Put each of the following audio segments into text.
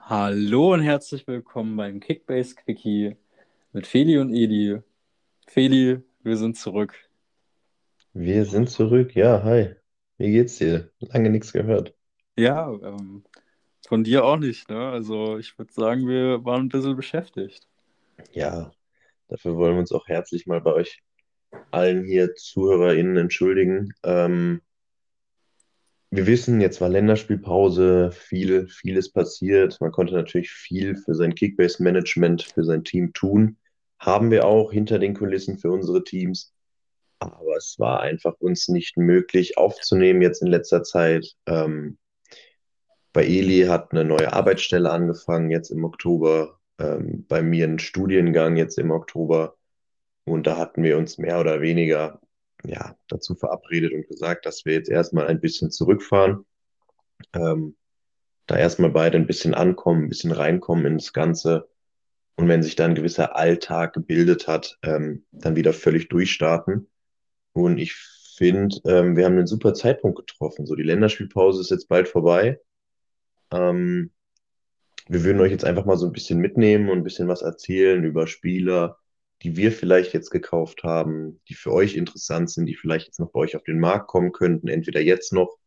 Hallo und herzlich willkommen beim Kickbase Quickie mit Feli und Edi. Feli, wir sind zurück. Wir sind zurück. Ja, hi. Wie geht's dir? Lange nichts gehört. Ja, ähm, von dir auch nicht, ne? Also ich würde sagen, wir waren ein bisschen beschäftigt. Ja, dafür wollen wir uns auch herzlich mal bei euch allen hier ZuhörerInnen entschuldigen. Ähm, wir wissen, jetzt war Länderspielpause, viel, vieles passiert. Man konnte natürlich viel für sein Kickbase-Management, für sein Team tun. Haben wir auch hinter den Kulissen für unsere Teams. Aber es war einfach uns nicht möglich aufzunehmen jetzt in letzter Zeit. Ähm, bei Eli hat eine neue Arbeitsstelle angefangen jetzt im Oktober. Ähm, bei mir ein Studiengang jetzt im Oktober. Und da hatten wir uns mehr oder weniger ja, dazu verabredet und gesagt, dass wir jetzt erstmal ein bisschen zurückfahren. Ähm, da erstmal beide ein bisschen ankommen, ein bisschen reinkommen ins Ganze. Und wenn sich dann ein gewisser Alltag gebildet hat, ähm, dann wieder völlig durchstarten. Und ich finde, ähm, wir haben einen super Zeitpunkt getroffen. So, die Länderspielpause ist jetzt bald vorbei. Ähm, wir würden euch jetzt einfach mal so ein bisschen mitnehmen und ein bisschen was erzählen über Spieler, die wir vielleicht jetzt gekauft haben, die für euch interessant sind, die vielleicht jetzt noch bei euch auf den Markt kommen könnten, entweder jetzt noch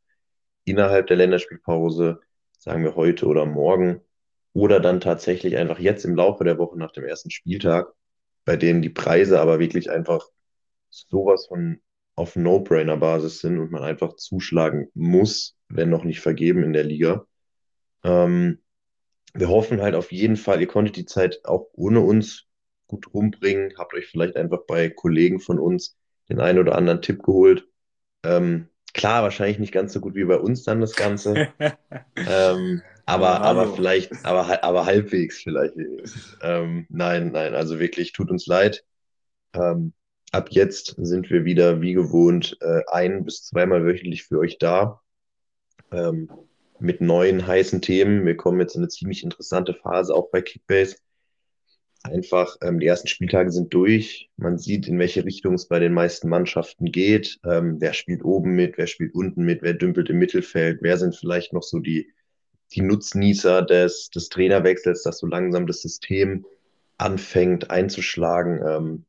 innerhalb der Länderspielpause, sagen wir heute oder morgen, oder dann tatsächlich einfach jetzt im Laufe der Woche nach dem ersten Spieltag, bei denen die Preise aber wirklich einfach sowas von auf No-Brainer-Basis sind und man einfach zuschlagen muss, wenn noch nicht vergeben in der Liga. Ähm, wir hoffen halt auf jeden Fall, ihr konntet die Zeit auch ohne uns gut rumbringen, habt euch vielleicht einfach bei Kollegen von uns den einen oder anderen Tipp geholt. Ähm, klar, wahrscheinlich nicht ganz so gut wie bei uns dann das Ganze. ähm, aber, ja, aber vielleicht, aber, aber halbwegs vielleicht. Ähm, nein, nein, also wirklich, tut uns leid. Ähm, ab jetzt sind wir wieder wie gewohnt äh, ein bis zweimal wöchentlich für euch da. Ähm, mit neuen heißen Themen. Wir kommen jetzt in eine ziemlich interessante Phase auch bei Kickbase. Einfach, ähm, die ersten Spieltage sind durch. Man sieht, in welche Richtung es bei den meisten Mannschaften geht. Ähm, wer spielt oben mit, wer spielt unten mit, wer dümpelt im Mittelfeld, wer sind vielleicht noch so die, die Nutznießer des, des Trainerwechsels, dass so langsam das System anfängt einzuschlagen. Ähm,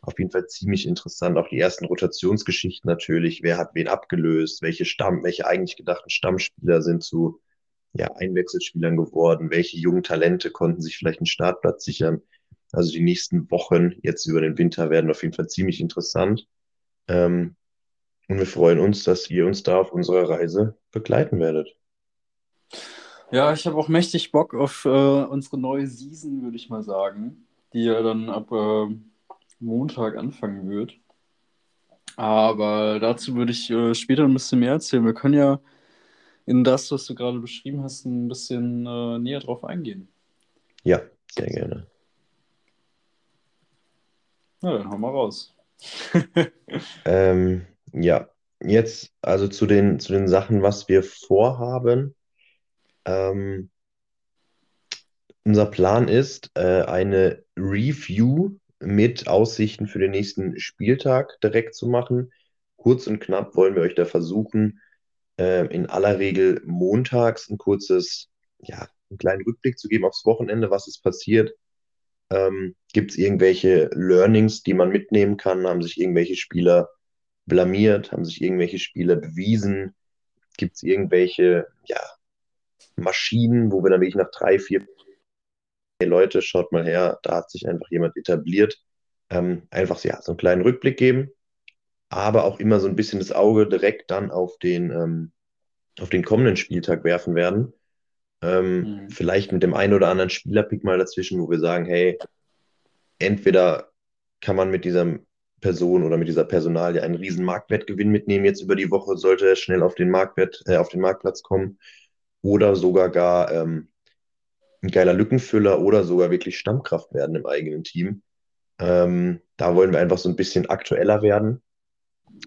auf jeden Fall ziemlich interessant. Auch die ersten Rotationsgeschichten natürlich. Wer hat wen abgelöst? Welche Stamm, welche eigentlich gedachten Stammspieler sind zu ja, Einwechselspielern geworden? Welche jungen Talente konnten sich vielleicht einen Startplatz sichern? Also die nächsten Wochen jetzt über den Winter werden auf jeden Fall ziemlich interessant. Ähm, und wir freuen uns, dass ihr uns da auf unserer Reise begleiten werdet. Ja, ich habe auch mächtig Bock auf äh, unsere neue Season, würde ich mal sagen, die ja dann ab äh, Montag anfangen wird. Aber dazu würde ich äh, später ein bisschen mehr erzählen. Wir können ja in das, was du gerade beschrieben hast, ein bisschen äh, näher drauf eingehen. Ja, sehr gerne. Na, dann hauen wir raus. ähm, ja, jetzt also zu den, zu den Sachen, was wir vorhaben. Ähm, unser Plan ist, äh, eine Review mit Aussichten für den nächsten Spieltag direkt zu machen. Kurz und knapp wollen wir euch da versuchen, äh, in aller Regel montags ein kurzes, ja, einen kleinen Rückblick zu geben aufs Wochenende, was ist passiert. Ähm, Gibt es irgendwelche Learnings, die man mitnehmen kann? Haben sich irgendwelche Spieler blamiert? Haben sich irgendwelche Spieler bewiesen? Gibt es irgendwelche ja, Maschinen, wo wir dann wirklich nach drei, vier hey Leute, schaut mal her, da hat sich einfach jemand etabliert. Ähm, einfach ja, so einen kleinen Rückblick geben, aber auch immer so ein bisschen das Auge direkt dann auf den, ähm, auf den kommenden Spieltag werfen werden. Ähm, mhm. Vielleicht mit dem einen oder anderen Spielerpick mal dazwischen, wo wir sagen, hey, entweder kann man mit dieser Person oder mit dieser Personalie einen riesen Marktwertgewinn mitnehmen jetzt über die Woche, sollte er schnell auf den Marktwert, äh, auf den Marktplatz kommen, oder sogar gar ähm, ein geiler Lückenfüller oder sogar wirklich Stammkraft werden im eigenen Team. Ähm, da wollen wir einfach so ein bisschen aktueller werden.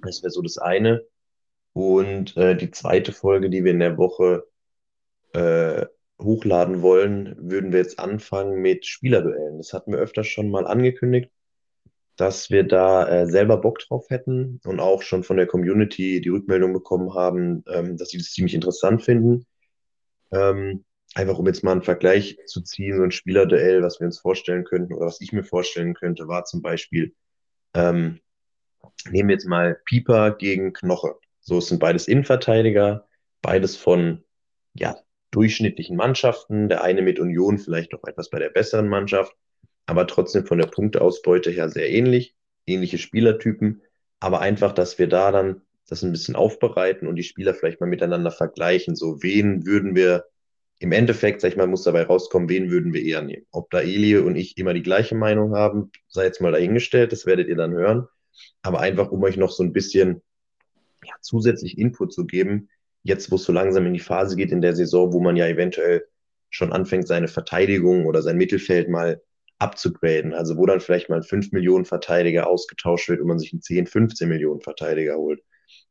Das wäre so das eine. Und äh, die zweite Folge, die wir in der Woche äh, hochladen wollen, würden wir jetzt anfangen mit Spielerduellen. Das hatten wir öfters schon mal angekündigt. dass wir da äh, selber Bock drauf hätten und auch schon von der Community die Rückmeldung bekommen haben, ähm, dass sie das ziemlich interessant finden. Ähm, einfach um jetzt mal einen Vergleich zu ziehen, so ein Spielerduell, was wir uns vorstellen könnten oder was ich mir vorstellen könnte, war zum Beispiel, ähm, nehmen wir jetzt mal Pieper gegen Knoche. So, es sind beides Innenverteidiger, beides von ja, durchschnittlichen Mannschaften. Der eine mit Union vielleicht noch etwas bei der besseren Mannschaft, aber trotzdem von der Punkteausbeute her sehr ähnlich, ähnliche Spielertypen. Aber einfach, dass wir da dann das ein bisschen aufbereiten und die Spieler vielleicht mal miteinander vergleichen. So, wen würden wir im Endeffekt, sag ich mal, muss dabei rauskommen, wen würden wir eher nehmen. Ob da Eli und ich immer die gleiche Meinung haben, sei jetzt mal dahingestellt, das werdet ihr dann hören. Aber einfach, um euch noch so ein bisschen ja, zusätzlich Input zu geben, jetzt, wo es so langsam in die Phase geht in der Saison, wo man ja eventuell schon anfängt, seine Verteidigung oder sein Mittelfeld mal abzugraden. Also wo dann vielleicht mal ein 5 Millionen Verteidiger ausgetauscht wird und man sich einen 10, 15 Millionen Verteidiger holt.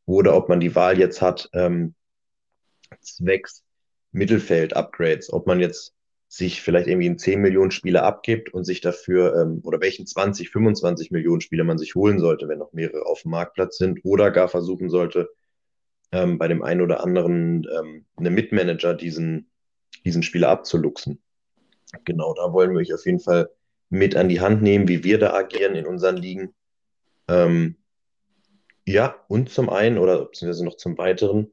Oder ob man die Wahl jetzt hat, ähm, zwecks Mittelfeld-Upgrades, ob man jetzt sich vielleicht irgendwie einen 10 Millionen Spieler abgibt und sich dafür, ähm, oder welchen 20, 25 Millionen Spieler man sich holen sollte, wenn noch mehrere auf dem Marktplatz sind, oder gar versuchen sollte, ähm, bei dem einen oder anderen ähm, einem Mitmanager diesen, diesen Spieler abzuluxen. Genau, da wollen wir euch auf jeden Fall mit an die Hand nehmen, wie wir da agieren in unseren Ligen. Ähm, ja, und zum einen oder beziehungsweise noch zum weiteren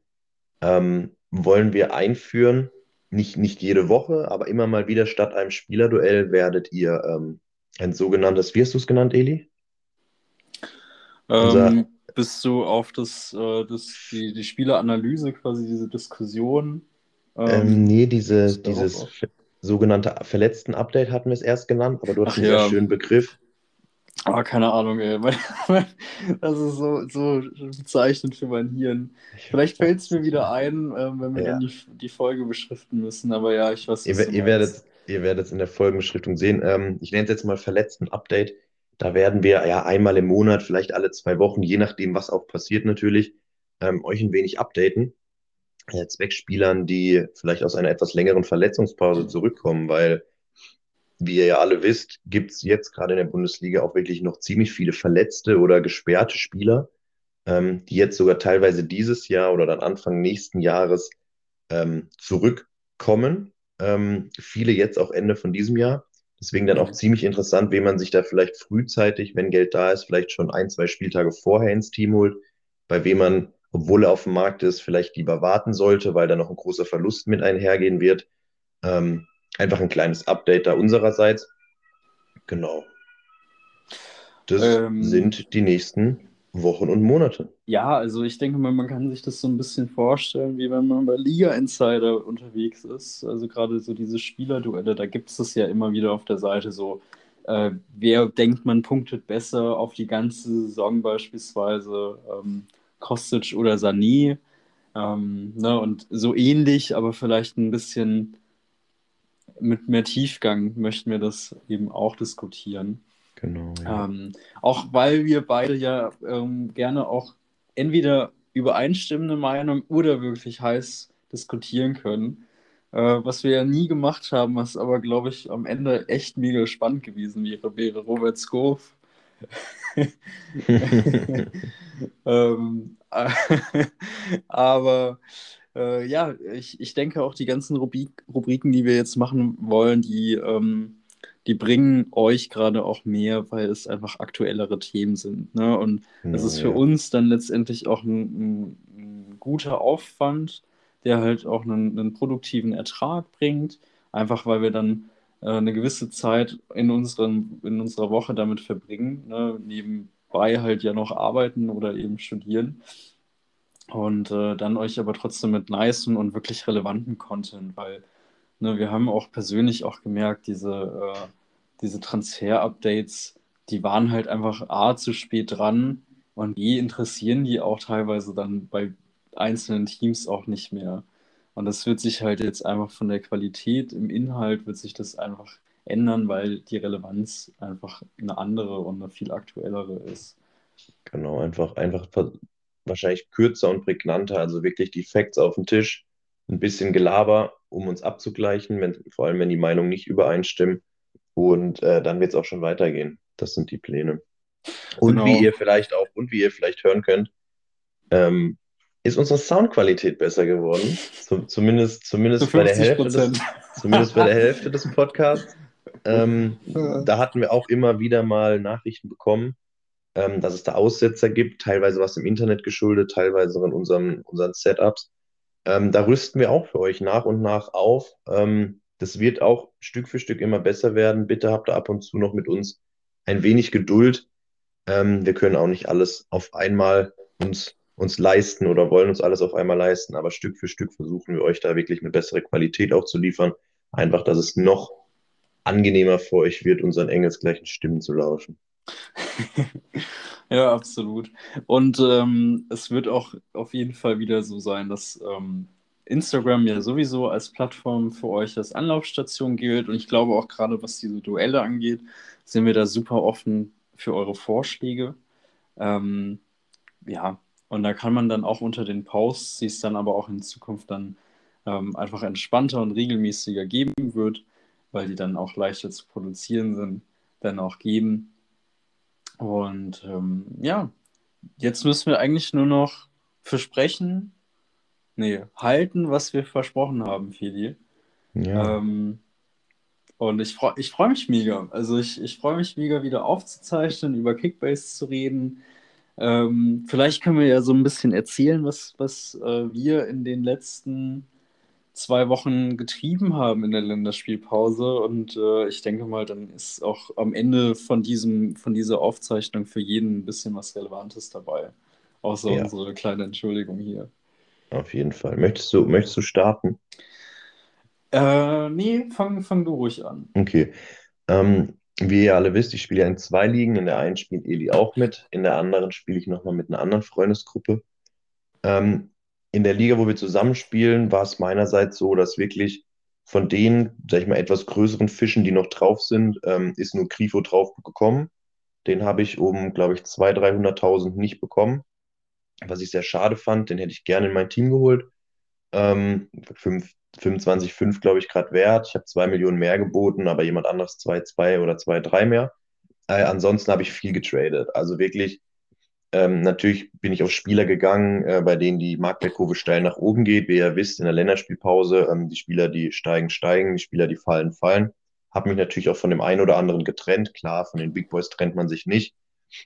ähm, wollen wir einführen, nicht, nicht jede Woche, aber immer mal wieder statt einem Spielerduell werdet ihr ähm, ein sogenanntes, wie hast du es genannt, Eli? Ähm, bist du auf das, äh, das die, die Spieleranalyse, quasi diese Diskussion? Ähm, ähm nee, diese, dieses sogenannte verletzten Update hatten wir es erst genannt, aber du hast Ach, einen ja. sehr schönen Begriff. Ah, keine Ahnung, ey. Das ist so, so bezeichnend für mein Hirn. Vielleicht fällt es mir wieder ein, ähm, wenn wir ja. dann die, die Folge beschriften müssen. Aber ja, ich weiß nicht. Ihr, ihr, werdet, ihr werdet es in der Folgenbeschriftung sehen. Ähm, ich nenne es jetzt mal verletzten Update. Da werden wir ja einmal im Monat, vielleicht alle zwei Wochen, je nachdem, was auch passiert natürlich, ähm, euch ein wenig updaten. Zweckspielern, die vielleicht aus einer etwas längeren Verletzungspause zurückkommen, weil wie ihr ja alle wisst, gibt es jetzt gerade in der Bundesliga auch wirklich noch ziemlich viele verletzte oder gesperrte Spieler, ähm, die jetzt sogar teilweise dieses Jahr oder dann Anfang nächsten Jahres ähm, zurückkommen. Ähm, viele jetzt auch Ende von diesem Jahr. Deswegen dann auch ziemlich interessant, wen man sich da vielleicht frühzeitig, wenn Geld da ist, vielleicht schon ein, zwei Spieltage vorher ins Team holt, bei wem man, obwohl er auf dem Markt ist, vielleicht lieber warten sollte, weil da noch ein großer Verlust mit einhergehen wird. Ähm, einfach ein kleines Update da unsererseits. Genau. Das ähm, sind die nächsten Wochen und Monate. Ja, also ich denke mal, man kann sich das so ein bisschen vorstellen, wie wenn man bei Liga Insider unterwegs ist. Also gerade so diese Spielerduelle, da gibt es das ja immer wieder auf der Seite so, äh, wer denkt, man punktet besser auf die ganze Saison beispielsweise, ähm, Kostic oder Sané. Ähm, ne, und so ähnlich, aber vielleicht ein bisschen mit mehr Tiefgang möchten wir das eben auch diskutieren. Genau. Ja. Ähm, auch weil wir beide ja ähm, gerne auch entweder übereinstimmende Meinung oder wirklich heiß diskutieren können. Äh, was wir ja nie gemacht haben, was aber, glaube ich, am Ende echt mega spannend gewesen wäre, wäre Robert Scove. ähm, aber äh, ja, ich, ich denke auch die ganzen Rubrik, Rubriken, die wir jetzt machen wollen, die, ähm, die bringen euch gerade auch mehr, weil es einfach aktuellere Themen sind. Ne? Und ja, das ist für ja. uns dann letztendlich auch ein, ein, ein, guter Aufwand, der halt auch einen, einen, produktiven Ertrag bringt, einfach weil wir dann äh, eine gewisse Zeit in, unseren, in unserer Woche damit verbringen, ne? nebenbei halt ja noch arbeiten oder eben studieren. Und äh, dann euch aber trotzdem mit nice und wirklich relevanten Content, weil ne, wir haben auch persönlich auch gemerkt, diese, äh, diese Transfer-Updates, die waren halt einfach A zu spät dran und B interessieren die auch teilweise dann bei einzelnen Teams auch nicht mehr. Und das wird sich halt jetzt einfach von der Qualität im Inhalt wird sich das einfach ändern, weil die Relevanz einfach eine andere und eine viel aktuellere ist. Genau, einfach, einfach wahrscheinlich kürzer und prägnanter, also wirklich die Facts auf den Tisch, ein bisschen Gelaber, um uns abzugleichen, wenn, vor allem wenn die Meinungen nicht übereinstimmen. Und äh, dann wird es auch schon weitergehen. Das sind die Pläne. Und Genau. wie ihr vielleicht auch, und wie ihr vielleicht hören könnt, ähm, ist unsere Soundqualität besser geworden. Zu, zumindest, Zu zumindest bei der 50 Hälfte des, zumindest bei der Hälfte des Podcasts. Ähm, da hatten wir auch immer wieder mal Nachrichten bekommen, ähm, dass es da Aussetzer gibt, teilweise was im Internet geschuldet, teilweise in unserem, unseren Setups. Ähm, da rüsten wir auch für euch nach und nach auf. Ähm, das wird auch Stück für Stück immer besser werden. Bitte habt da ab und zu noch mit uns ein wenig Geduld. Ähm, wir können auch nicht alles auf einmal uns, uns leisten oder wollen uns alles auf einmal leisten, aber Stück für Stück versuchen wir euch da wirklich eine bessere Qualität auch zu liefern. Einfach, dass es noch angenehmer für euch wird, unseren engelsgleichen Stimmen zu lauschen. Ja, absolut. Und ähm, es wird auch auf jeden Fall wieder so sein, dass ähm, Instagram ja sowieso als Plattform für euch als Anlaufstation gilt. Und ich glaube auch gerade, was diese Duelle angeht, sind wir da super offen für eure Vorschläge. Ähm, ja, und da kann man dann auch unter den Posts, die es dann aber auch in Zukunft dann ähm, einfach entspannter und regelmäßiger geben wird, weil die dann auch leichter zu produzieren sind, dann auch geben. Und ähm, ja, jetzt müssen wir eigentlich nur noch versprechen, nee, halten, was wir versprochen haben, Feli. Ja, Ähm, und ich freue ich freu mich mega. Also ich, ich freue mich mega, wieder aufzuzeichnen, über Kickbase zu reden. Ähm, vielleicht können wir ja so ein bisschen erzählen, was, was äh, wir in den letzten zwei Wochen getrieben haben in der Länderspielpause. Und äh, ich denke mal, dann ist auch am Ende von diesem, von dieser Aufzeichnung für jeden ein bisschen was Relevantes dabei. Außer ja, unsere kleine Entschuldigung hier. auf jeden Fall. Möchtest du, möchtest du starten? Äh, nee, fang, fang du ruhig an. Okay. Ähm, wie ihr alle wisst, ich spiele ja in zwei Ligen. In der einen spielt Eli auch mit, in der anderen spiele ich nochmal mit einer anderen Freundesgruppe. Ähm, in der Liga, wo wir zusammenspielen, war es meinerseits so, dass wirklich von den, sag ich mal, etwas größeren Fischen, die noch drauf sind, ähm, ist nur Grifo drauf gekommen. Den habe ich um, glaube ich, 200.000, 300.000 nicht bekommen, was ich sehr schade fand. Den hätte ich gerne in mein Team geholt. Ähm, 5, 25,5 glaube ich gerade wert. Ich habe 2 Millionen mehr geboten, aber jemand anderes 2,2 oder 2,3 mehr. Äh, ansonsten habe ich viel getradet. Also wirklich ähm, natürlich bin ich auf Spieler gegangen, äh, bei denen die Marktwertkurve steil nach oben geht. Wie ihr wisst, in der Länderspielpause, ähm, die Spieler, die steigen, steigen, die Spieler, die fallen, fallen. Habe mich natürlich auch von dem einen oder anderen getrennt. Klar, von den Big Boys trennt man sich nicht.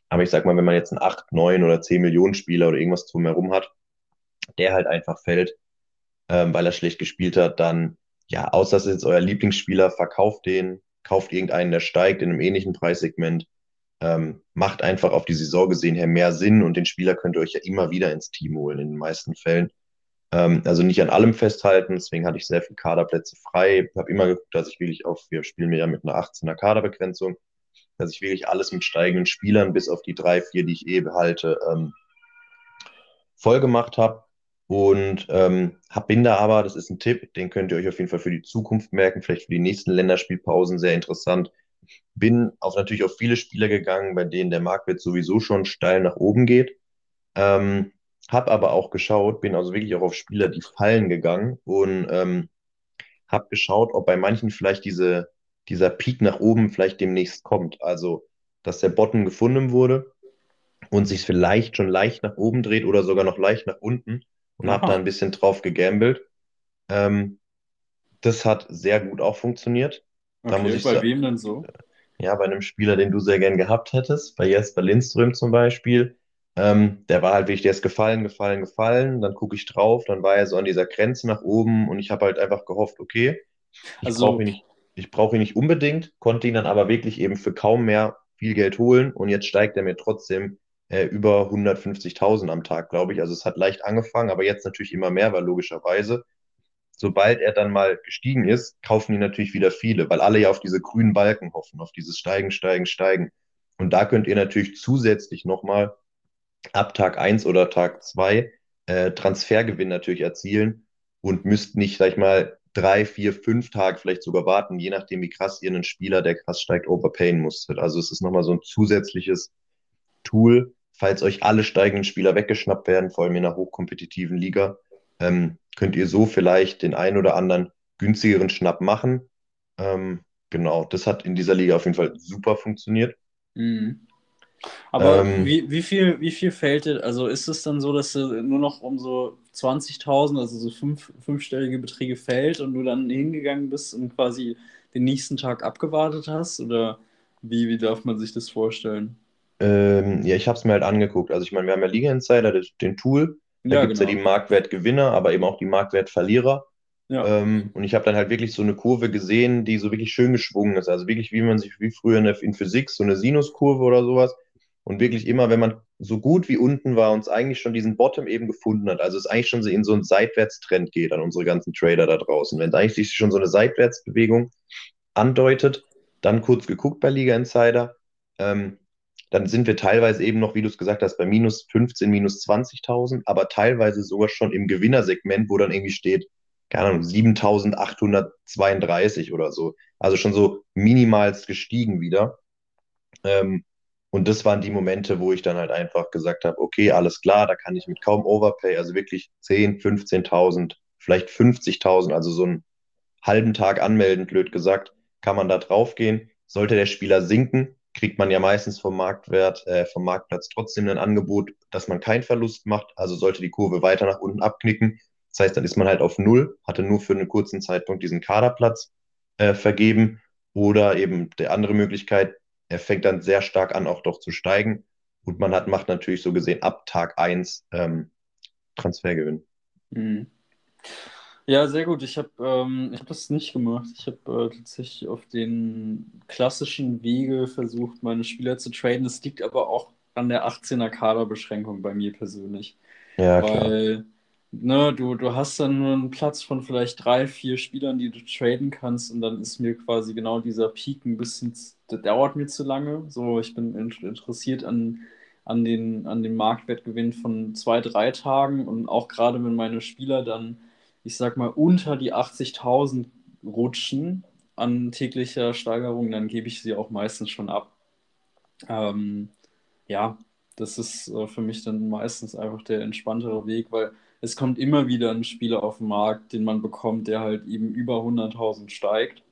Aber ich sag mal, wenn man jetzt einen 8, 9 oder 10 Millionen Spieler oder irgendwas drumherum hat, der halt einfach fällt, ähm, weil er schlecht gespielt hat, dann, ja, außer es ist jetzt euer Lieblingsspieler, verkauft den, kauft irgendeinen, der steigt in einem ähnlichen Preissegment ähm, macht einfach auf die Saison gesehen her mehr Sinn und den Spieler könnt ihr euch ja immer wieder ins Team holen, in den meisten Fällen. Ähm, also nicht an allem festhalten, deswegen hatte ich sehr viele Kaderplätze frei. Habe immer geguckt, dass ich wirklich auf, wir spielen ja mit einer 18er Kaderbegrenzung, dass ich wirklich alles mit steigenden Spielern bis auf die drei, vier, die ich eh behalte, ähm, voll gemacht habe. Und ähm, bin da aber, das ist ein Tipp, den könnt ihr euch auf jeden Fall für die Zukunft merken, vielleicht für die nächsten Länderspielpausen sehr interessant. Bin auf natürlich auf viele Spieler gegangen, bei denen der Marktwert sowieso schon steil nach oben geht. Ähm, hab aber auch geschaut, bin also wirklich auch auf Spieler, die fallen gegangen und ähm, habe geschaut, ob bei manchen vielleicht diese, dieser Peak nach oben vielleicht demnächst kommt. Also, dass der Bottom gefunden wurde und sich vielleicht schon leicht nach oben dreht oder sogar noch leicht nach unten und habe da ein bisschen drauf gegambelt. Ähm, das hat sehr gut auch funktioniert. Da muss okay, ich bei wem denn so? Ja, bei einem Spieler, den du sehr gern gehabt hättest, bei Jesper Lindström zum Beispiel, ähm, der war halt wirklich, der ist gefallen, gefallen, gefallen. Dann gucke ich drauf, dann war er so an dieser Grenze nach oben und ich habe halt einfach gehofft, okay, ich brauche Also, ihn nicht, ich brauche ihn nicht unbedingt, konnte ihn dann aber wirklich eben für kaum mehr viel Geld holen und jetzt steigt er mir trotzdem äh, über 150.000 am Tag, glaube ich. Also es hat leicht angefangen, aber jetzt natürlich immer mehr, weil logischerweise sobald er dann mal gestiegen ist, kaufen die natürlich wieder viele, weil alle ja auf diese grünen Balken hoffen, auf dieses Steigen, Steigen, Steigen. Und da könnt ihr natürlich zusätzlich nochmal ab Tag eins oder Tag zwei äh, Transfergewinn natürlich erzielen und müsst nicht, sag ich mal, drei, vier, fünf Tage vielleicht sogar warten, je nachdem, wie krass ihr einen Spieler, der krass steigt, overpayen musstet. Also es ist nochmal so ein zusätzliches Tool, falls euch alle steigenden Spieler weggeschnappt werden, vor allem in einer hochkompetitiven Liga, ähm, könnt ihr so vielleicht den einen oder anderen günstigeren Schnapp machen. Ähm, genau, das hat in dieser Liga auf jeden Fall super funktioniert. mhm. Aber Ähm, wie, wie viel, wie viel fällt dir, also ist es dann so, dass du nur noch um so 20.000, also so fünf, fünfstellige Beträge fällt und du dann hingegangen bist und quasi den nächsten Tag abgewartet hast? Oder wie, wie darf man sich das vorstellen? ähm, ja, ich habe es mir halt angeguckt. Also ich meine, wir haben ja Liga Insider, den Tool. Da Ja, gibt es ja die genau. Marktwertgewinner, aber eben auch die Marktwertverlierer. Ja. Ähm, und ich habe dann halt wirklich so eine Kurve gesehen, die so wirklich schön geschwungen ist. Also wirklich, wie man sich wie früher in, der, in Physik, so eine Sinuskurve oder sowas. Und wirklich immer, wenn man so gut wie unten war und es eigentlich schon diesen Bottom eben gefunden hat, also es eigentlich schon so in so einen Seitwärtstrend geht an unsere ganzen Trader da draußen. Wenn es eigentlich schon so eine Seitwärtsbewegung andeutet, dann kurz geguckt bei Liga Insider, ähm, dann sind wir teilweise eben noch, wie du es gesagt hast, bei minus 15, minus 20.000, aber teilweise sogar schon im Gewinnersegment, wo dann irgendwie steht, keine Ahnung, 7.832 oder so. Also schon so minimalst gestiegen wieder. Ähm, und das waren die Momente, wo ich dann halt einfach gesagt habe, okay, alles klar, da kann ich mit kaum Overpay, also wirklich 10, 15.000, vielleicht 50.000, also so einen halben Tag anmelden, blöd gesagt, kann man da drauf gehen. Sollte der Spieler sinken, kriegt man ja meistens vom Marktwert, äh, vom Marktplatz trotzdem ein Angebot, dass man keinen Verlust macht. Also sollte die Kurve weiter nach unten abknicken. Das heißt, dann ist man halt auf Null, hatte nur für einen kurzen Zeitpunkt diesen Kaderplatz äh, vergeben. Oder eben der andere Möglichkeit, er fängt dann sehr stark an, auch doch zu steigen. Und man hat, macht natürlich so gesehen ab Tag 1 ähm, Transfergewinn. Mhm. Ja, sehr gut. Ich habe ähm, ich hab das nicht gemacht. Ich habe äh, tatsächlich auf den klassischen Wege versucht, meine Spieler zu traden. Das liegt aber auch an der 18er Kaderbeschränkung bei mir persönlich. Ja, klar. Weil, ne, du, du hast dann nur einen Platz von vielleicht drei, vier Spielern, die du traden kannst, und dann ist mir quasi genau dieser Peak ein bisschen, der dauert mir zu lange. So, ich bin in, interessiert an, an den, an dem Marktwertgewinn von zwei, drei Tagen und auch gerade wenn meine Spieler dann, ich sag mal, unter die 80.000 rutschen an täglicher Steigerung, dann gebe ich sie auch meistens schon ab. Ähm, ja, das ist äh, für mich dann meistens einfach der entspanntere Weg, weil es kommt immer wieder ein Spieler auf den Markt, den man bekommt, der halt eben über 100.000 steigt.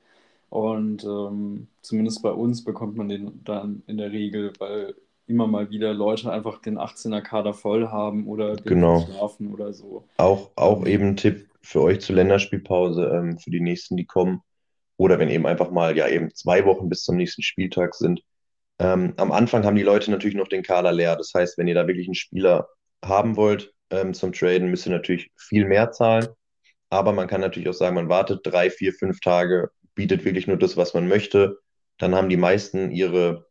Und ähm, zumindest bei uns bekommt man den dann in der Regel, weil immer mal wieder Leute einfach den 18er Kader voll haben oder Genau. verschlafen oder so. Auch, auch Ähm, eben ein Tipp für euch zur Länderspielpause, ähm, für die nächsten, die kommen. Oder wenn eben einfach mal ja eben zwei Wochen bis zum nächsten Spieltag sind. Ähm, am Anfang haben die Leute natürlich noch den Kader leer. Das heißt, wenn ihr da wirklich einen Spieler haben wollt ähm, zum Traden, müsst ihr natürlich viel mehr zahlen. Aber man kann natürlich auch sagen, man wartet drei, vier, fünf Tage, bietet wirklich nur das, was man möchte. Dann haben die meisten ihre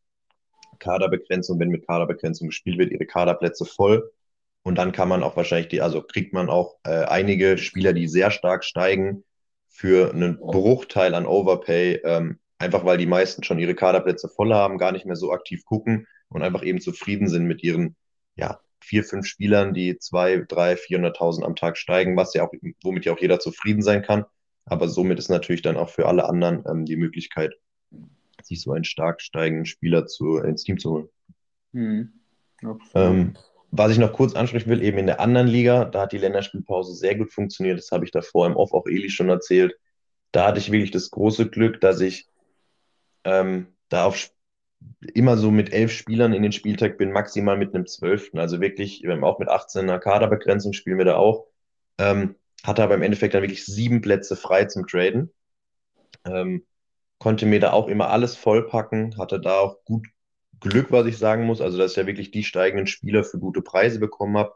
Kaderbegrenzung, wenn mit Kaderbegrenzung gespielt wird, ihre Kaderplätze voll. Und dann kann man auch wahrscheinlich die, also kriegt man auch äh, einige Spieler, die sehr stark steigen, für einen Bruchteil an Overpay, ähm, einfach weil die meisten schon ihre Kaderplätze voll haben, gar nicht mehr so aktiv gucken und einfach eben zufrieden sind mit ihren, ja, vier, fünf Spielern, die zwei, drei, 400.000 am Tag steigen, was ja auch, womit ja auch jeder zufrieden sein kann. Aber somit ist natürlich dann auch für alle anderen ähm, die Möglichkeit, sich so einen stark steigenden Spieler zu, ins Team zu holen. hm. Ähm, was ich noch kurz ansprechen will, eben in der anderen Liga, da hat die Länderspielpause sehr gut funktioniert. Das habe ich davor im Off auch Eli schon erzählt. Da hatte ich wirklich das große Glück, dass ich ähm, da auf immer so mit elf Spielern in den Spieltag bin, maximal mit einem Zwölften. Also wirklich, wir haben auch mit 18er Kaderbegrenzung spielen wir da auch. Ähm, hatte aber im Endeffekt dann wirklich sieben Plätze frei zum Traden. Ähm, konnte mir da auch immer alles vollpacken, hatte da auch gut Glück, was ich sagen muss. Also, dass ich ja wirklich die steigenden Spieler für gute Preise bekommen habe.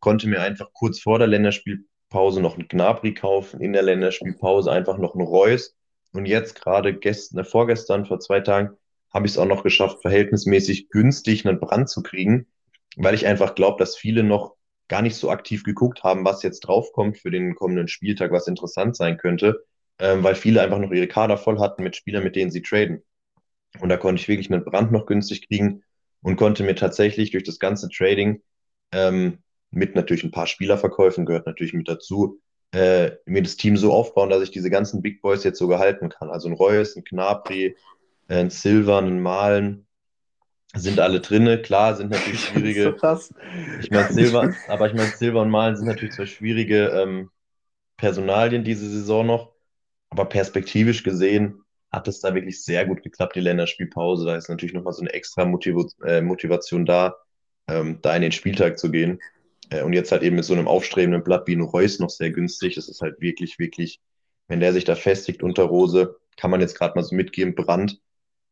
Konnte mir einfach kurz vor der Länderspielpause noch einen Gnabry kaufen, in der Länderspielpause einfach noch einen Reus. Und jetzt gerade gestern, äh, vorgestern, vor zwei Tagen, habe ich es auch noch geschafft, verhältnismäßig günstig einen Brand zu kriegen, weil ich einfach glaube, dass viele noch gar nicht so aktiv geguckt haben, was jetzt draufkommt für den kommenden Spieltag, was interessant sein könnte, ähm, weil viele einfach noch ihre Kader voll hatten mit Spielern, mit denen sie traden. Und da konnte ich wirklich einen Brand noch günstig kriegen und konnte mir tatsächlich durch das ganze Trading ähm, mit natürlich ein paar Spielerverkäufen, gehört natürlich mit dazu, äh, mir das Team so aufbauen, dass ich diese ganzen Big Boys jetzt sogar halten kann. Also ein Reus, ein Gnabry, äh, ein Silva, ein Malen, sind alle drinne. Klar, sind natürlich so schwierige. Ich meine, Silva, aber ich meine, Silva und Malen sind natürlich zwei schwierige ähm, Personalien diese Saison noch. Aber perspektivisch gesehen hat es da wirklich sehr gut geklappt, die Länderspielpause. Da ist natürlich nochmal so eine extra Motiv äh, Motivation da, ähm, da in den Spieltag zu gehen. Äh, und jetzt halt eben mit so einem aufstrebenden Blatt wie ein Reus noch sehr günstig. Das ist halt wirklich, wirklich, wenn der sich da festigt unter Rose, kann man jetzt gerade mal so mitgeben, Brand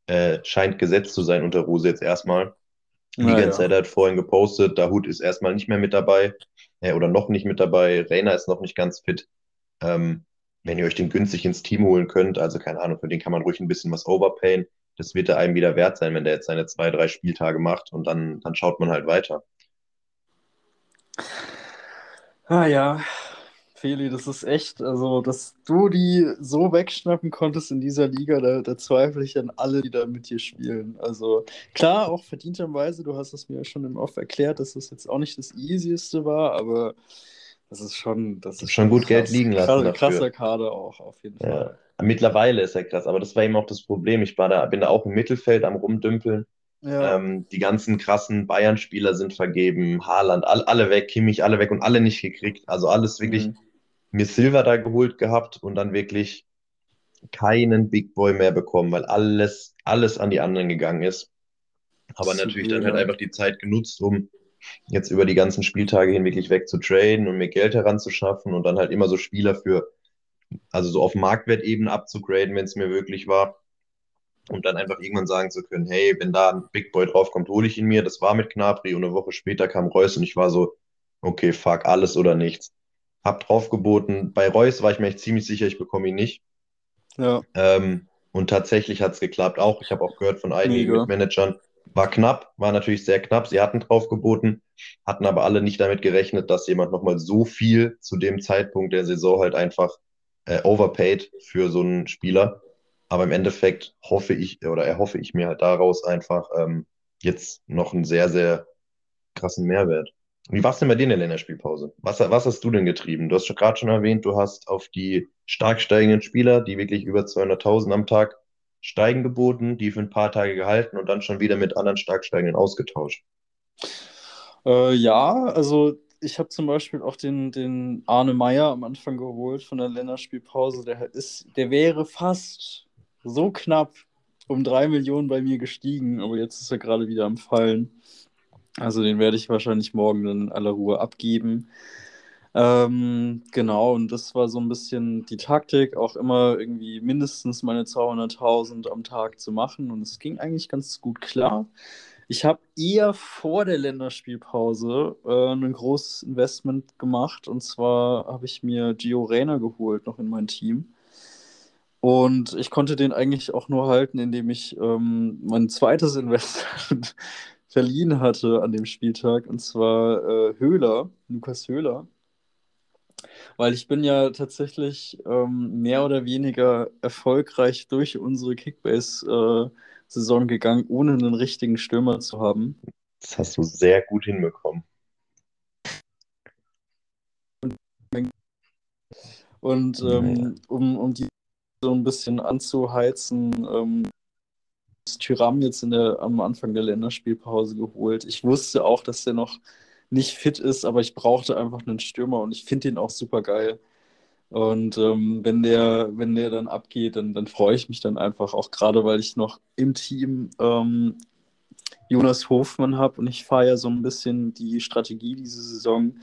äh, scheint gesetzt zu sein unter Rose jetzt erstmal. Die ganze ja. Zeit hat vorhin gepostet, Dahut ist erstmal nicht mehr mit dabei äh, oder noch nicht mit dabei. Reina ist noch nicht ganz fit. Ähm, wenn ihr euch den günstig ins Team holen könnt, also keine Ahnung, für den kann man ruhig ein bisschen was overpayen. Das wird er einem wieder wert sein, wenn der jetzt seine zwei, drei Spieltage macht und dann, dann schaut man halt weiter. Ah ja, Feli, das ist echt, also, dass du die so wegschnappen konntest in dieser Liga, da, da zweifle ich an alle, die da mit dir spielen. Also, klar, auch verdienterweise, du hast es mir ja schon im Off erklärt, dass das jetzt auch nicht das Easieste war, aber das ist schon, das ist Schon gut Geld krass. liegen lassen Krass, dafür. krasser Kader auch, auf jeden Ja. Fall. Mittlerweile ist er krass, aber das war eben auch das Problem. Ich war da, bin da auch im Mittelfeld am Rumdümpeln. Ja, Ähm, die ganzen krassen Bayern-Spieler sind vergeben, Haaland, all, alle weg, Kimmich, alle weg und alle nicht gekriegt. Also alles wirklich mhm. mir Silva da geholt gehabt und dann wirklich keinen Big Boy mehr bekommen, weil alles, alles an die anderen gegangen ist. Aber natürlich dann halt einfach die Zeit genutzt, um jetzt über die ganzen Spieltage hin wirklich wegzutraden und mir Geld heranzuschaffen und dann halt immer so Spieler für, also so auf Marktwertebene abzugraden, wenn es mir wirklich war. Und dann einfach irgendwann sagen zu können, hey, wenn da ein Big Boy draufkommt, hole ich ihn mir. Das war mit Gnabry und eine Woche später kam Reus und ich war so, okay, fuck, alles oder nichts. Hab draufgeboten. Bei Reus war ich mir echt ziemlich sicher, ich bekomme ihn nicht. Ja, Ähm, und tatsächlich hat es geklappt. Auch, ich habe auch gehört von einigen mega. War knapp, war natürlich sehr knapp. Sie hatten draufgeboten, hatten aber alle nicht damit gerechnet, dass jemand nochmal so viel zu dem Zeitpunkt der Saison halt einfach äh, overpaid für so einen Spieler. Aber im Endeffekt hoffe ich oder erhoffe ich mir halt daraus einfach ähm, jetzt noch einen sehr, sehr krassen Mehrwert. Wie war es denn bei dir in der Länderspielpause? Was, was hast du denn getrieben? Du hast gerade schon erwähnt, du hast auf die stark steigenden Spieler, die wirklich über 200.000 am Tag steigen geboten, die für ein paar Tage gehalten und dann schon wieder mit anderen stark steigenden ausgetauscht. Äh, ja, also ich habe zum Beispiel auch den, den Arne Meyer am Anfang geholt von der Länderspielpause. Der ist, der wäre fast so knapp um drei Millionen bei mir gestiegen, aber jetzt ist er gerade wieder am Fallen. Also den werde ich wahrscheinlich morgen in aller Ruhe abgeben. Ähm, genau, und das war so ein bisschen die Taktik, auch immer irgendwie mindestens meine 200.000 am Tag zu machen. Und es ging eigentlich ganz gut klar. Ich habe eher vor der Länderspielpause äh, ein großes Investment gemacht. Und zwar habe ich mir Gio Reyna geholt, noch in mein Team. Und ich konnte den eigentlich auch nur halten, indem ich ähm, mein zweites Investment verliehen hatte an dem Spieltag. Und zwar äh, Höhler, Lukas Höhler. Weil ich bin ja tatsächlich ähm, mehr oder weniger erfolgreich durch unsere Kickbase-Saison gegangen, ohne einen richtigen Stürmer zu haben. Das hast du sehr gut hinbekommen. Und ähm, um, um die so ein bisschen anzuheizen, ähm, ist Tyram jetzt in der, am Anfang der Länderspielpause geholt. Ich wusste auch, dass der noch nicht fit ist, aber ich brauchte einfach einen Stürmer und ich finde ihn auch super geil. Und ähm, wenn der, wenn der dann abgeht, dann, dann freue ich mich dann einfach, auch gerade weil ich noch im Team ähm, Jonas Hofmann habe und ich fahre ja so ein bisschen die Strategie diese Saison,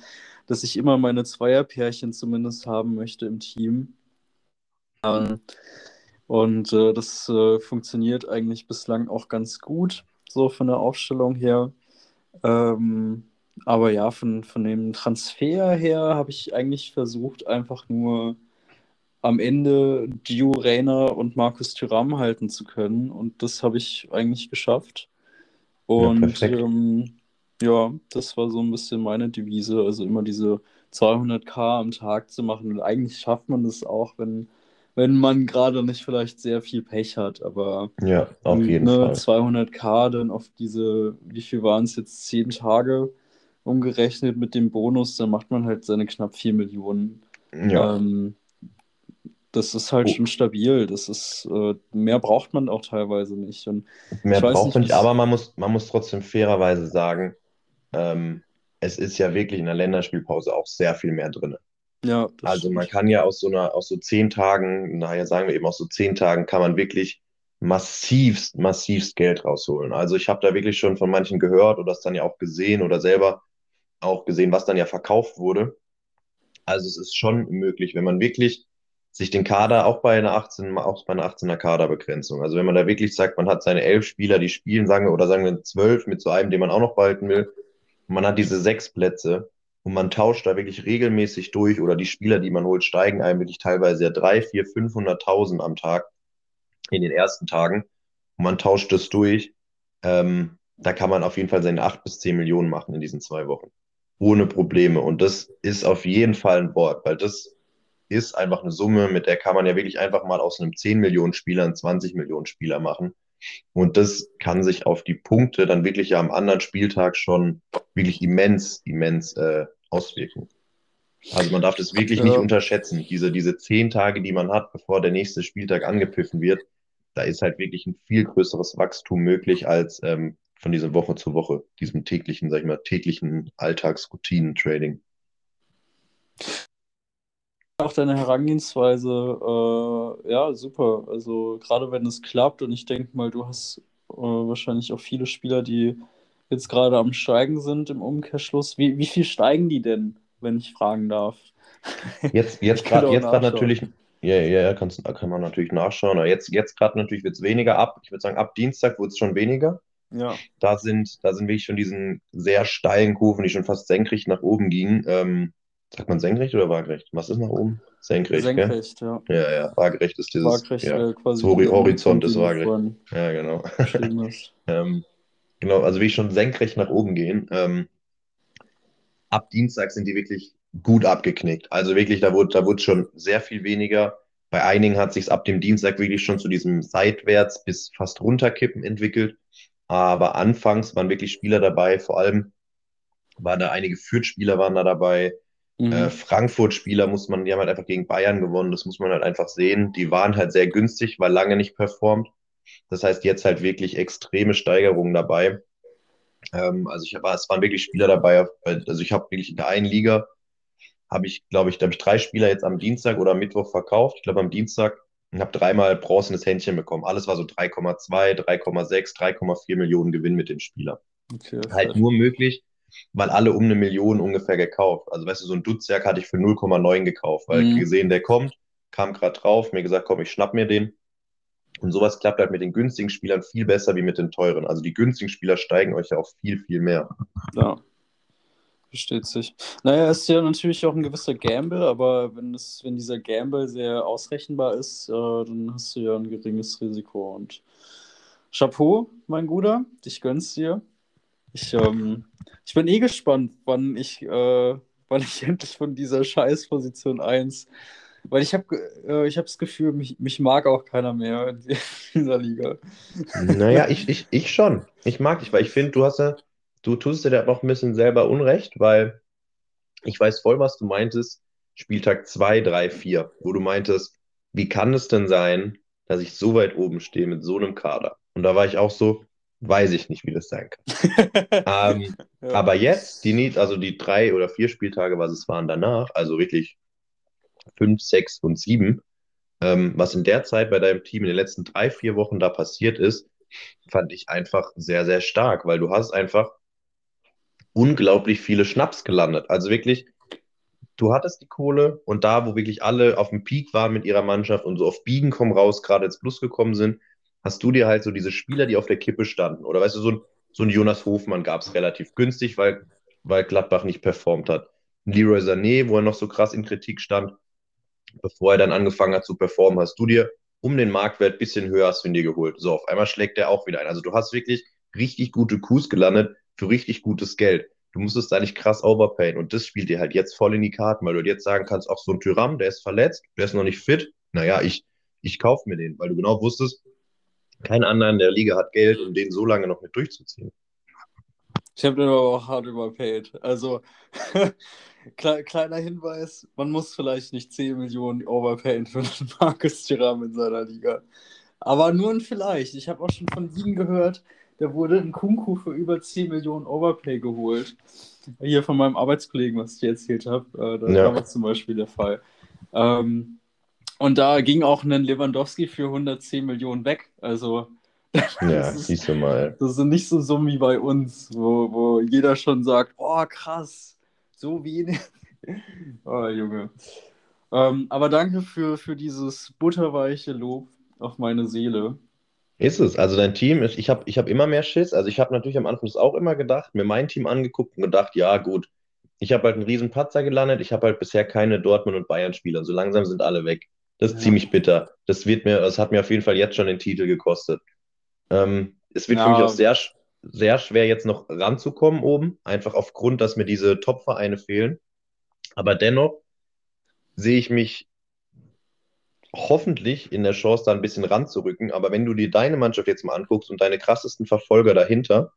dass ich immer meine Zweierpärchen zumindest haben möchte im Team. Ähm, und äh, das äh, funktioniert eigentlich bislang auch ganz gut, so von der Aufstellung her. Ähm, aber ja, von, von dem Transfer her habe ich eigentlich versucht, einfach nur am Ende Gio Reyna und Markus Thuram halten zu können. Und das habe ich eigentlich geschafft. Ja, Und perfekt. ähm, ja, das war so ein bisschen meine Devise. Also immer diese 200k am Tag zu machen. Und eigentlich schafft man das auch, wenn, wenn man gerade nicht vielleicht sehr viel Pech hat. Aber Ja, auf jeden ne, Fall. 200k dann auf diese, wie viel waren es jetzt, 10 Tage umgerechnet mit dem Bonus, dann macht man halt seine knapp 4 Millionen. Ja. Ähm, das ist halt Oh, schon stabil. Das ist, äh, mehr braucht man auch teilweise nicht. Und mehr braucht nicht, man nicht, aber man muss, man muss trotzdem fairerweise sagen, ähm, es ist ja wirklich in der Länderspielpause auch sehr viel mehr drin. Ja, Also man stimmt. kann ja aus so einer, aus so zehn Tagen, naja, sagen wir eben aus so zehn Tagen, kann man wirklich massivst, massivst Geld rausholen. Also ich habe da wirklich schon von manchen gehört oder das dann ja auch gesehen oder selber auch gesehen, was dann ja verkauft wurde. Also es ist schon möglich, wenn man wirklich sich den Kader auch bei einer 18, auch bei einer 18er Kaderbegrenzung, also wenn man da wirklich sagt, man hat seine elf Spieler, die spielen, sagen wir, oder sagen wir zwölf mit so einem, den man auch noch behalten will, und man hat diese sechs Plätze und man tauscht da wirklich regelmäßig durch oder die Spieler, die man holt, steigen einem wirklich teilweise ja drei, vier, 500.000 am Tag in den ersten Tagen und man tauscht das durch. Ähm, da kann man auf jeden Fall seine acht bis zehn Millionen machen in diesen zwei Wochen. Ohne Probleme. Und das ist auf jeden Fall ein Wort, weil das ist einfach eine Summe, mit der kann man ja wirklich einfach mal aus einem 10 Millionen Spieler einen 20 Millionen Spieler machen. Und das kann sich auf die Punkte dann wirklich ja am anderen Spieltag schon wirklich immens, immens äh, auswirken. Also man darf das wirklich nicht unterschätzen. Diese, diese zehn Tage, die man hat, bevor der nächste Spieltag angepfiffen wird, da ist halt wirklich ein viel größeres Wachstum möglich als ähm, von dieser Woche zu Woche, diesem täglichen, sag ich mal, täglichen Alltagsroutinen-Trading. Auch deine Herangehensweise, äh, ja, super. Also gerade wenn es klappt und ich denke mal, du hast äh, wahrscheinlich auch viele Spieler, die jetzt gerade am Steigen sind im Umkehrschluss. Wie, wie viel steigen die denn, wenn ich fragen darf? Jetzt, jetzt gerade jetzt natürlich, ja, ja, ja, kannst, kann man natürlich nachschauen, aber jetzt, jetzt gerade natürlich wird es weniger ab. Ich würde sagen, ab Dienstag wird es schon weniger. Ja, Da sind, da sind wirklich schon diesen sehr steilen Kurven, die schon fast senkrecht nach oben gingen. Ähm, sagt man senkrecht oder waagerecht? Was ist nach oben? Senkrecht, gell? senkrecht, ja. Ja, ja, waagerecht ist dieses, Waagerecht ja, wäre quasi Hori Horizont ist vorhin Ja, genau. Ähm, genau, also wie schon senkrecht nach oben gehen. Ähm, ab Dienstag sind die wirklich gut abgeknickt. Also wirklich, da wurde, da wurde schon sehr viel weniger. Bei einigen hat sich ab dem Dienstag wirklich schon zu diesem seitwärts bis fast runterkippen entwickelt. Aber anfangs waren wirklich Spieler dabei, vor allem waren da einige Fürth-Spieler waren da dabei. Mhm. Äh, Frankfurt-Spieler muss man, die haben halt einfach gegen Bayern gewonnen, das muss man halt einfach sehen. Die waren halt sehr günstig, war lange nicht performt. Das heißt, jetzt halt wirklich extreme Steigerungen dabei. Ähm, also ich war, es waren wirklich Spieler dabei, also ich habe wirklich in der einen Liga, habe ich, glaube ich, da habe ich drei Spieler jetzt am Dienstag oder am Mittwoch verkauft. Ich glaube am Dienstag und habe dreimal bronzenes Händchen bekommen. Alles war so 3,2, 3,6, 3,4 Millionen Gewinn mit dem Spieler. Okay, Halt nur möglich, weil alle um eine Million ungefähr gekauft. Also weißt du, so ein Dutzjak hatte ich für 0,9 gekauft, weil Mhm. gesehen, der kommt, kam gerade drauf, mir gesagt, komm, ich schnapp mir den. Und sowas klappt halt mit den günstigen Spielern viel besser wie mit den teuren. Also die günstigen Spieler steigen euch ja auch viel, viel mehr. Ja, versteht sich. Naja, ist ja natürlich auch ein gewisser Gamble, aber wenn, es, wenn dieser Gamble sehr ausrechenbar ist, äh, dann hast du ja ein geringes Risiko. Und Chapeau, mein Guter, ich gönn's dir. Ich, ähm, ich bin eh gespannt, wann ich, äh, wann ich endlich von dieser Scheißposition 1, weil ich habe äh, ich hab das Gefühl, mich, mich mag auch keiner mehr in dieser Liga. Naja, ich, ich, ich schon. Ich mag dich, weil ich finde, du hast ja, du tust dir da noch ein bisschen selber Unrecht, weil ich weiß voll, was du meintest, Spieltag 2, 3, 4, wo du meintest, wie kann es denn sein, dass ich so weit oben stehe mit so einem Kader? Und da war ich auch so, weiß ich nicht, wie das sein kann. Ähm, Ja. aber jetzt, die Need, also die drei oder vier Spieltage, was es waren danach, also wirklich fünf, sechs und sieben, ähm, was in der Zeit bei deinem Team in den letzten drei, vier Wochen da passiert ist, fand ich einfach sehr, sehr stark, weil du hast einfach unglaublich viele Schnaps gelandet. Also wirklich, du hattest die Kohle und da, wo wirklich alle auf dem Peak waren mit ihrer Mannschaft und so auf Biegen komm raus gerade ins Plus gekommen sind, hast du dir halt so diese Spieler, die auf der Kippe standen. Oder weißt du, so ein, so ein Jonas Hofmann gab es relativ günstig, weil, weil Gladbach nicht performt hat. Leroy Sané, wo er noch so krass in Kritik stand, bevor er dann angefangen hat zu performen, hast du dir um den Marktwert ein bisschen höher hast du ihn dir geholt. So, auf einmal schlägt er auch wieder ein. Also du hast wirklich richtig gute Coups gelandet für richtig gutes Geld. Du musstest da nicht krass overpayen. Und das spielt dir halt jetzt voll in die Karten, weil du jetzt sagen kannst, auch so ein Tyram, der ist verletzt, der ist noch nicht fit. Naja, ich, ich kaufe mir den, weil du genau wusstest, kein anderer in der Liga hat Geld, um den so lange noch mit durchzuziehen. Ich habe den aber auch hart überpaid. Also, kle kleiner Hinweis, man muss vielleicht nicht 10 Millionen overpayen für einen Markus Thuram in seiner Liga. Aber nur ein vielleicht. Ich habe auch schon von Wien gehört, der wurde in Kunku für über 10 Millionen Overpay geholt. hier von meinem Arbeitskollegen, was ich dir erzählt habe, äh, da Ja. war das zum Beispiel der Fall. Ähm, und da ging auch ein Lewandowski für 110 Millionen weg. Also Ja, das, ist, siehst du mal. das sind nicht so Summen wie bei uns, wo, wo jeder schon sagt, oh krass, so wenig. oh Junge. Ähm, aber danke für, für dieses butterweiche Lob auf meine Seele. Ist es. Also dein Team, ist, ich habe ich hab immer mehr Schiss. Also ich habe natürlich am Anfang das auch immer gedacht, mir mein Team angeguckt und gedacht, ja gut, ich habe halt einen riesen Patzer gelandet. Ich habe halt bisher keine Dortmund- und Bayern-Spieler. So langsam sind alle weg. Das ist Ja. ziemlich bitter. Das wird mir, das hat mir auf jeden Fall jetzt schon den Titel gekostet. Ähm, es wird für mich Ja. auch sehr, sehr schwer, jetzt noch ranzukommen oben, einfach aufgrund, dass mir diese Top-Vereine fehlen. Aber dennoch sehe ich mich hoffentlich in der Chance, da ein bisschen ranzurücken. Aber wenn du dir deine Mannschaft jetzt mal anguckst und deine krassesten Verfolger dahinter,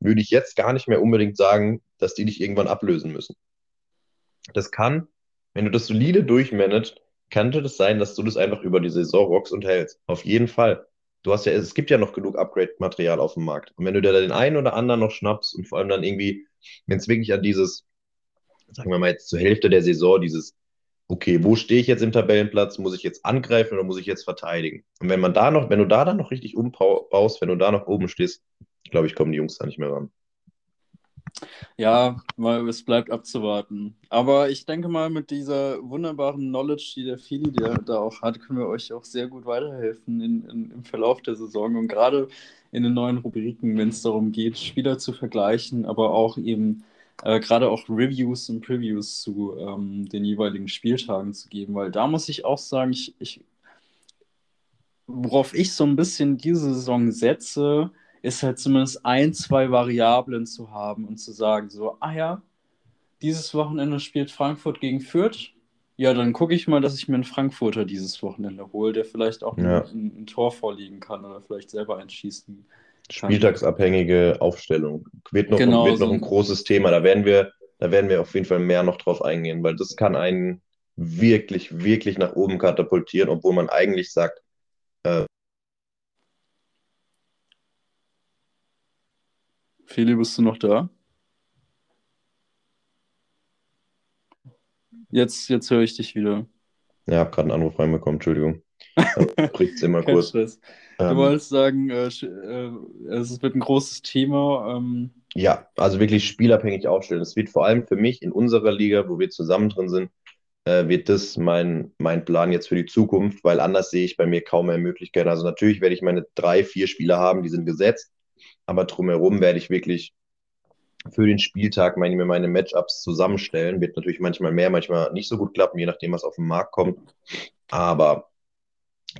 würde ich jetzt gar nicht mehr unbedingt sagen, dass die dich irgendwann ablösen müssen. Das kann, wenn du das solide durchmanagst, könnte das sein, dass du das einfach über die Saison rockst und hältst. Auf jeden Fall. Du hast ja, es gibt ja noch genug Upgrade-Material auf dem Markt. Und wenn du dir da den einen oder anderen noch schnappst und vor allem dann irgendwie, wenn es wirklich an dieses, sagen wir mal jetzt zur Hälfte der Saison, dieses, okay, wo stehe ich jetzt im Tabellenplatz? Muss ich jetzt angreifen oder muss ich jetzt verteidigen? Und wenn man da noch, wenn du da dann noch richtig umbaust, wenn du da noch oben stehst, glaube ich, kommen die Jungs da nicht mehr ran. Ja, mal, es bleibt abzuwarten. Aber ich denke mal, mit dieser wunderbaren Knowledge, die der Fili da auch hat, können wir euch auch sehr gut weiterhelfen in, in, im Verlauf der Saison und gerade in den neuen Rubriken, wenn es darum geht, Spieler zu vergleichen, aber auch eben äh, gerade auch Reviews und Previews zu ähm, den jeweiligen Spieltagen zu geben, weil da muss ich auch sagen, ich, ich, worauf ich so ein bisschen diese Saison setze, ist halt zumindest ein, zwei Variablen zu haben und zu sagen, so, ah ja, dieses Wochenende spielt Frankfurt gegen Fürth. Ja, dann gucke ich mal, dass ich mir einen Frankfurter dieses Wochenende hole, der vielleicht auch Ja. ein, ein, Tor vorlegen kann oder vielleicht selber einschießen kann. Spieltagsabhängige Aufstellung. Wird noch, Genau, wird noch so- ein großes Thema. Da werden wir, da werden wir auf jeden Fall mehr noch drauf eingehen, weil das kann einen wirklich, wirklich nach oben katapultieren, obwohl man eigentlich sagt, Feli, bist du noch da? Jetzt, jetzt höre ich dich wieder. ja, habe gerade einen Anruf reinbekommen, Entschuldigung. Bricht's immer Kein kurz. Stress. Du Ähm, wolltest sagen, äh, äh, es wird ein großes Thema. Ähm, Ja, also wirklich spielabhängig aufstellen. Es wird vor allem für mich in unserer Liga, wo wir zusammen drin sind, äh, wird das mein, mein Plan jetzt für die Zukunft, weil anders sehe ich bei mir kaum mehr Möglichkeiten. Also natürlich werde ich meine drei, vier Spieler haben, die sind gesetzt, aber drumherum werde ich wirklich für den Spieltag meine, mir meine Matchups zusammenstellen. Wird natürlich manchmal mehr, manchmal nicht so gut klappen, je nachdem, was auf den Markt kommt. Aber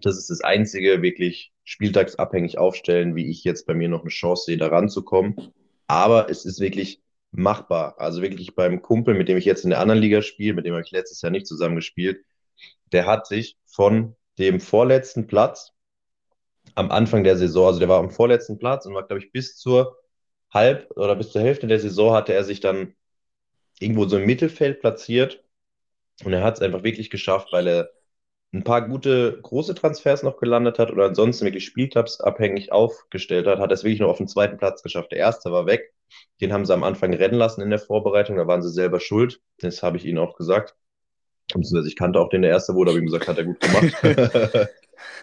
das ist das Einzige, wirklich spieltagsabhängig aufstellen, wie ich jetzt bei mir noch eine Chance sehe, da ranzukommen. Aber es ist wirklich machbar. Also wirklich beim Kumpel, mit dem ich jetzt in der anderen Liga spiele, mit dem habe ich letztes Jahr nicht zusammen gespielt, der hat sich von dem vorletzten Platz am Anfang der Saison, also der war am vorletzten Platz und war, glaube ich, bis zur Halb- oder bis zur Hälfte der Saison hatte er sich dann irgendwo so im Mittelfeld platziert. Und er hat es einfach wirklich geschafft, weil er ein paar gute große Transfers noch gelandet hat oder ansonsten wirklich spieltabsabhängig aufgestellt hat, hat er es wirklich noch auf den zweiten Platz geschafft. Der erste war weg. Den haben sie am Anfang rennen lassen in der Vorbereitung. Da waren sie selber schuld. Das habe ich ihnen auch gesagt. Ich kannte auch den, der erste wurde, aber ihm gesagt, hat er gut gemacht.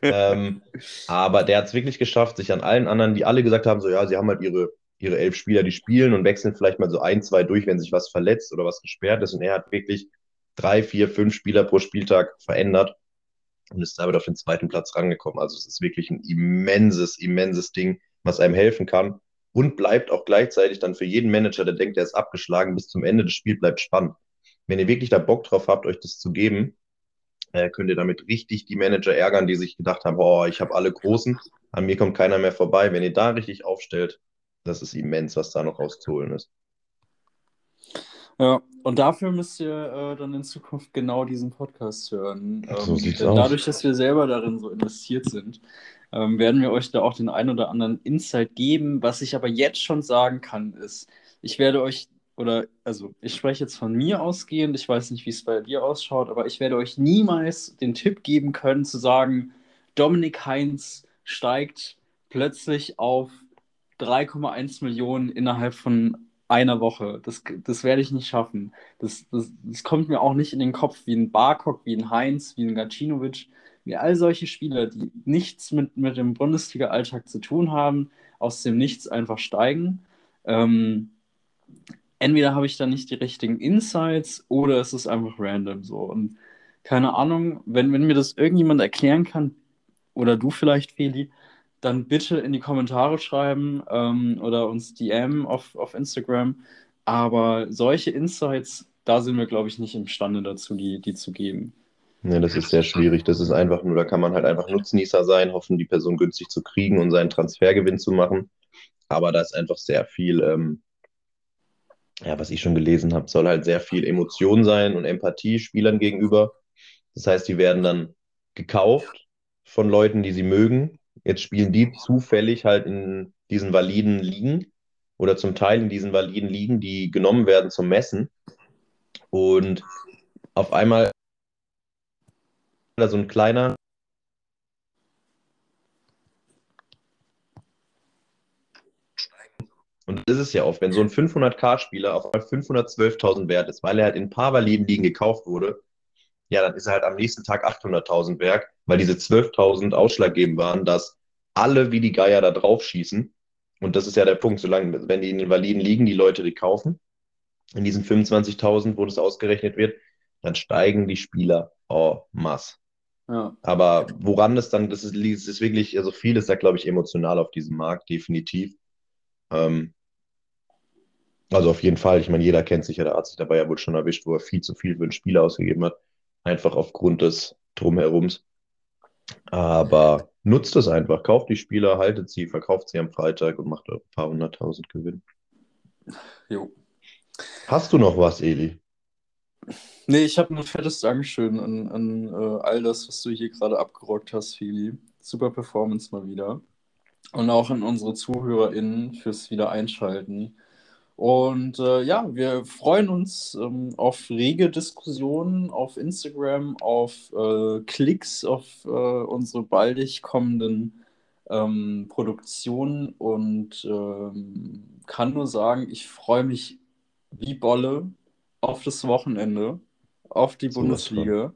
ähm, aber der hat es wirklich geschafft, sich an allen anderen, die alle gesagt haben, so ja, sie haben halt ihre, ihre elf Spieler, die spielen und wechseln vielleicht mal so ein, zwei durch, wenn sich was verletzt oder was gesperrt ist. Und er hat wirklich drei, vier, fünf Spieler pro Spieltag verändert und ist damit auf den zweiten Platz rangekommen. Also es ist wirklich ein immenses, immenses Ding, was einem helfen kann und bleibt auch gleichzeitig dann für jeden Manager, der denkt, er ist abgeschlagen, bis zum Ende des Spiels bleibt spannend. Wenn ihr wirklich da Bock drauf habt, euch das zu geben, äh, könnt ihr damit richtig die Manager ärgern, die sich gedacht haben, oh, ich habe alle Großen, an mir kommt keiner mehr vorbei. Wenn ihr da richtig aufstellt, das ist immens, was da noch rauszuholen ist. Ja, und dafür müsst ihr äh, dann in Zukunft genau diesen Podcast hören. So Ähm, sieht's aus. Dadurch, dass wir selber darin so investiert sind, ähm, werden wir euch da auch den ein oder anderen Insight geben. Was ich aber jetzt schon sagen kann, ist, ich werde euch, oder also ich spreche jetzt von mir ausgehend, ich weiß nicht, wie es bei dir ausschaut, aber ich werde euch niemals den Tipp geben können, zu sagen, Dominik Heinz steigt plötzlich auf 3,1 Millionen innerhalb von einer Woche. Das, das werde ich nicht schaffen. Das, das, das kommt mir auch nicht in den Kopf wie ein Barkok, wie ein Heinz, wie ein Gacinovic, wie all solche Spieler, die nichts mit, mit dem Bundesliga-Alltag zu tun haben, aus dem Nichts einfach steigen. Ähm, entweder habe ich da nicht die richtigen Insights oder es ist einfach random so. Und keine Ahnung, wenn, wenn mir das irgendjemand erklären kann, oder du vielleicht, Feli, dann bitte in die Kommentare schreiben ähm, oder uns DM auf, auf Instagram. Aber solche Insights, da sind wir, glaube ich, nicht imstande dazu, die, die zu geben. Ja, das ist sehr schwierig. Das ist einfach nur, da kann man halt einfach Nutznießer sein, hoffen, die Person günstig zu kriegen und seinen Transfergewinn zu machen. Aber da ist einfach sehr viel, ähm, ja, was ich schon gelesen habe, soll halt sehr viel Emotion sein und Empathie Spielern gegenüber. Das heißt, die werden dann gekauft von Leuten, die sie mögen. Jetzt spielen die zufällig halt in diesen validen Ligen oder zum Teil in diesen validen Ligen, die genommen werden zum Messen. Und auf einmal da so ein kleiner Und das ist es ja oft, wenn so ein 500k-Spieler auf einmal 512.000 wert ist, weil er halt in ein paar validen Ligen gekauft wurde, ja, dann ist er halt am nächsten Tag 800.000 wert, weil diese 12.000 ausschlaggebend waren, dass alle wie die Geier da drauf schießen. Und das ist ja der Punkt, solange, wenn die in den validen Ligen die Leute die kaufen, in diesen 25.000, wo das ausgerechnet wird, dann steigen die Spieler en masse. Ja. Aber woran das dann, das ist, das ist wirklich, also viel ist da, glaube ich, emotional auf diesem Markt, definitiv. Ähm, also auf jeden Fall, ich meine, jeder kennt sich ja, der Arzt sich dabei ja wohl schon erwischt, wo er viel zu viel für einen Spieler ausgegeben hat. Einfach aufgrund des Drumherums. Aber nutzt es einfach, kauft die Spieler, haltet sie, verkauft sie am Freitag und macht ein paar hunderttausend Gewinn. Jo. Hast du noch was, Eli? Nee, ich habe ein fettes Dankeschön an, an äh, all das, was du hier gerade abgerockt hast, Fili. Super Performance mal wieder. Und auch an unsere ZuhörerInnen fürs Wiedereinschalten. Und äh, ja, wir freuen uns ähm, auf rege Diskussionen auf Instagram, auf äh, Klicks, auf äh, unsere baldig kommenden ähm, Produktionen und ähm, kann nur sagen, ich freue mich wie Bolle auf das Wochenende auf die so Bundesliga.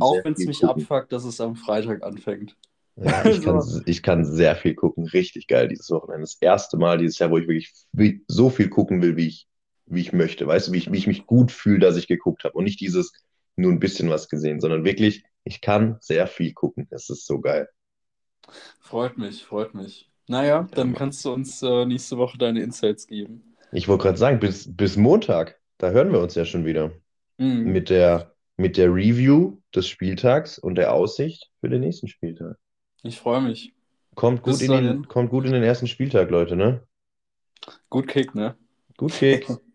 auch wenn es mich abfuckt, dass es am Freitag anfängt. Ja, ich, kann, ich kann sehr viel gucken. Richtig geil dieses Wochenende. Das erste Mal dieses Jahr, wo ich wirklich so viel gucken will, wie ich, wie ich möchte. Weißt du, wie ich, wie ich mich gut fühle, dass ich geguckt habe. Und nicht dieses nur ein bisschen was gesehen, sondern wirklich, ich kann sehr viel gucken. Das ist so geil. Freut mich, freut mich. Naja, dann kannst du uns äh, nächste Woche deine Insights geben. Ich wollte gerade sagen, bis, bis Montag, da hören wir uns ja schon wieder. Mhm. Mit, der, mit der Review des Spieltags und der Aussicht für den nächsten Spieltag. Ich freue mich. Kommt gut, in den, kommt gut in den ersten Spieltag, Leute, ne? Gut Kick, ne? Gut Kick.